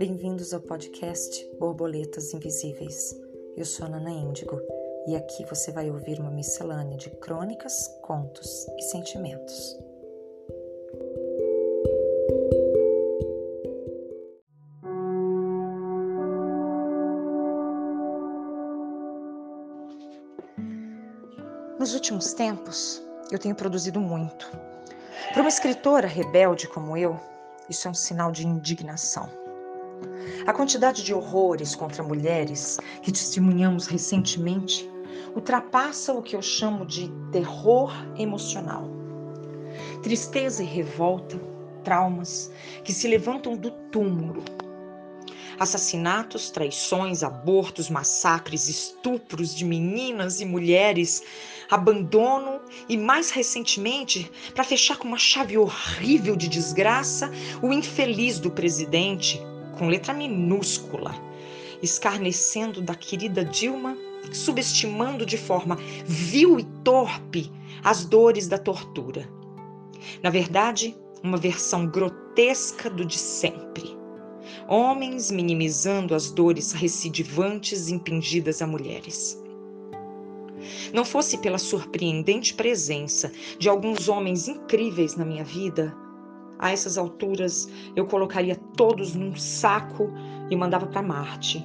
Bem-vindos ao podcast Borboletas Invisíveis. Eu sou a Nana Índigo e aqui você vai ouvir uma miscelânea de crônicas, contos e sentimentos. Nos últimos tempos, eu tenho produzido muito. Para uma escritora rebelde como eu, isso é um sinal de indignação. A quantidade de horrores contra mulheres que testemunhamos recentemente ultrapassa o que eu chamo de terror emocional. Tristeza e revolta, traumas que se levantam do túmulo assassinatos, traições, abortos, massacres, estupros de meninas e mulheres, abandono e, mais recentemente, para fechar com uma chave horrível de desgraça, o infeliz do presidente, com letra minúscula, escarnecendo da querida Dilma, subestimando de forma vil e torpe as dores da tortura. Na verdade, uma versão grotesca do de sempre homens minimizando as dores recidivantes impingidas a mulheres. Não fosse pela surpreendente presença de alguns homens incríveis na minha vida, a essas alturas eu colocaria todos num saco e mandava para Marte.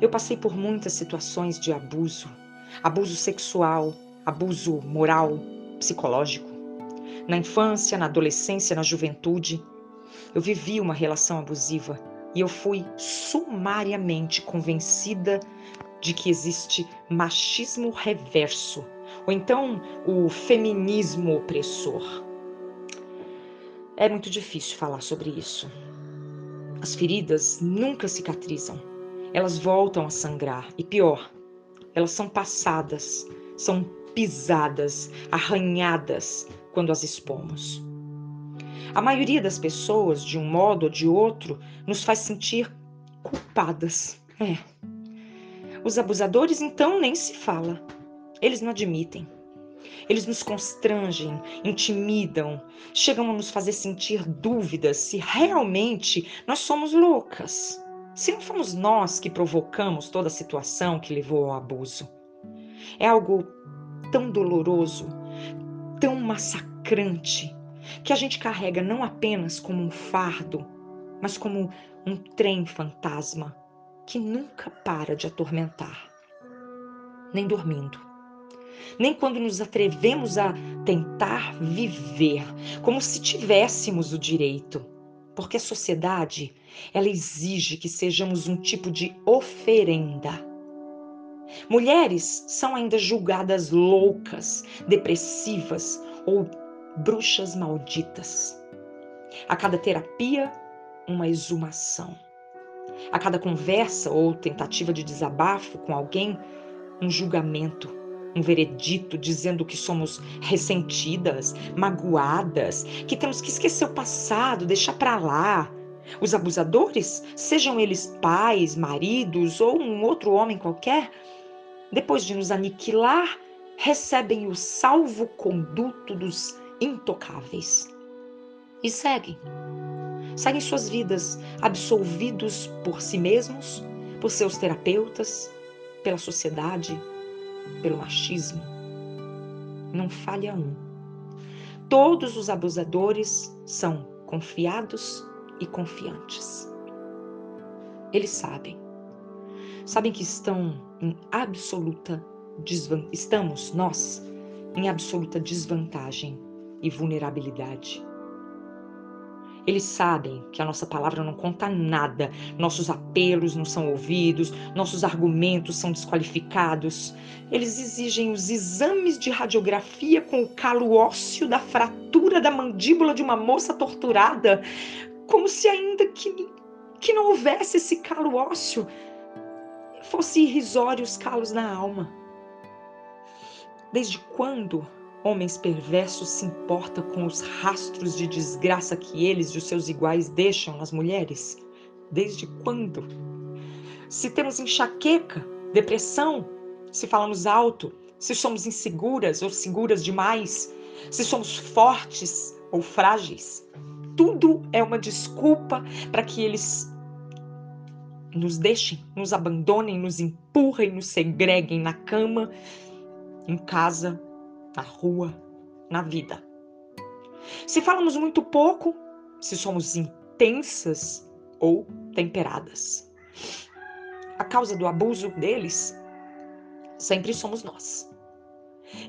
Eu passei por muitas situações de abuso, abuso sexual, abuso moral, psicológico. Na infância, na adolescência, na juventude, eu vivi uma relação abusiva e eu fui sumariamente convencida de que existe machismo reverso, ou então o feminismo opressor. É muito difícil falar sobre isso. As feridas nunca cicatrizam, elas voltam a sangrar e pior, elas são passadas, são pisadas, arranhadas quando as expomos. A maioria das pessoas, de um modo ou de outro, nos faz sentir culpadas. É. Os abusadores, então, nem se fala. Eles não admitem. Eles nos constrangem, intimidam, chegam a nos fazer sentir dúvidas se realmente nós somos loucas. Se não fomos nós que provocamos toda a situação que levou ao abuso. É algo tão doloroso, tão massacrante, que a gente carrega não apenas como um fardo, mas como um trem fantasma que nunca para de atormentar, nem dormindo, nem quando nos atrevemos a tentar viver como se tivéssemos o direito, porque a sociedade ela exige que sejamos um tipo de oferenda. Mulheres são ainda julgadas loucas, depressivas ou bruxas malditas. A cada terapia, uma exumação. A cada conversa ou tentativa de desabafo com alguém, um julgamento, um veredito dizendo que somos ressentidas, magoadas, que temos que esquecer o passado, deixar para lá. Os abusadores, sejam eles pais, maridos ou um outro homem qualquer, depois de nos aniquilar, recebem o salvo-conduto dos intocáveis. E seguem. Seguem suas vidas absolvidos por si mesmos, por seus terapeutas, pela sociedade, pelo machismo. Não falha um. Todos os abusadores são confiados e confiantes. Eles sabem. Sabem que estão em absoluta desvantagem. Estamos, nós, em absoluta desvantagem e vulnerabilidade. Eles sabem que a nossa palavra não conta nada, nossos apelos não são ouvidos, nossos argumentos são desqualificados. Eles exigem os exames de radiografia com o calo ósseo da fratura da mandíbula de uma moça torturada, como se ainda que, que não houvesse esse calo ósseo, fosse irrisório os calos na alma. Desde quando Homens perversos se importam com os rastros de desgraça que eles e os seus iguais deixam nas mulheres? Desde quando? Se temos enxaqueca, depressão, se falamos alto, se somos inseguras ou seguras demais, se somos fortes ou frágeis, tudo é uma desculpa para que eles nos deixem, nos abandonem, nos empurrem, nos segreguem na cama, em casa, na rua, na vida. Se falamos muito pouco, se somos intensas ou temperadas. A causa do abuso deles sempre somos nós.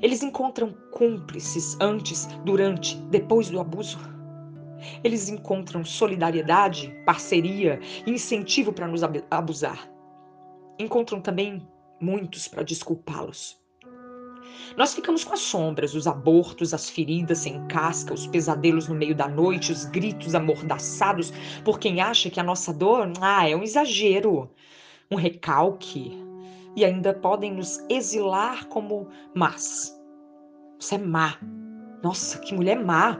Eles encontram cúmplices antes, durante, depois do abuso. Eles encontram solidariedade, parceria incentivo para nos abusar. Encontram também muitos para desculpá-los. Nós ficamos com as sombras, os abortos, as feridas sem casca, os pesadelos no meio da noite, os gritos amordaçados por quem acha que a nossa dor ah, é um exagero, um recalque. E ainda podem nos exilar como más. Você é má. Nossa, que mulher má.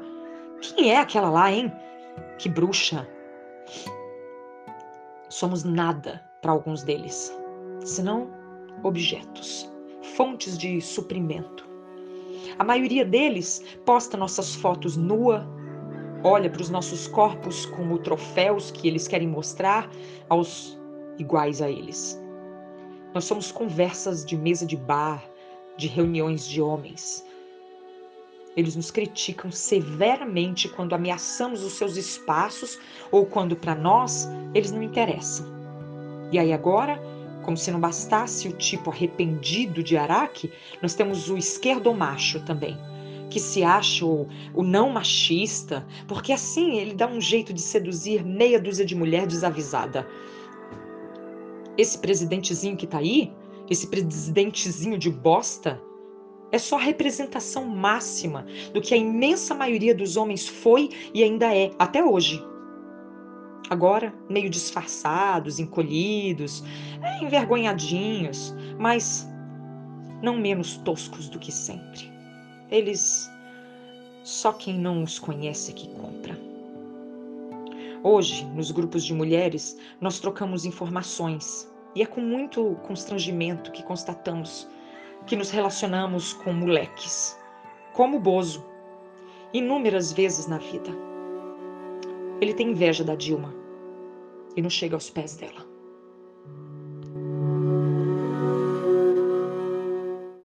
Quem é aquela lá, hein? Que bruxa. Somos nada para alguns deles, senão objetos fontes de suprimento. A maioria deles posta nossas fotos nua, olha para os nossos corpos como troféus que eles querem mostrar aos iguais a eles. Nós somos conversas de mesa de bar, de reuniões de homens. Eles nos criticam severamente quando ameaçamos os seus espaços ou quando para nós eles não interessam. E aí agora como se não bastasse o tipo arrependido de Araque, nós temos o esquerdomacho também, que se acha o, o não machista, porque assim ele dá um jeito de seduzir meia dúzia de mulher desavisada. Esse presidentezinho que tá aí, esse presidentezinho de bosta, é só a representação máxima do que a imensa maioria dos homens foi e ainda é até hoje agora meio disfarçados, encolhidos, é, envergonhadinhos, mas não menos toscos do que sempre. Eles só quem não os conhece é que compra. Hoje, nos grupos de mulheres, nós trocamos informações e é com muito constrangimento que constatamos que nos relacionamos com moleques, como o Bozo, inúmeras vezes na vida. Ele tem inveja da Dilma e não chega aos pés dela.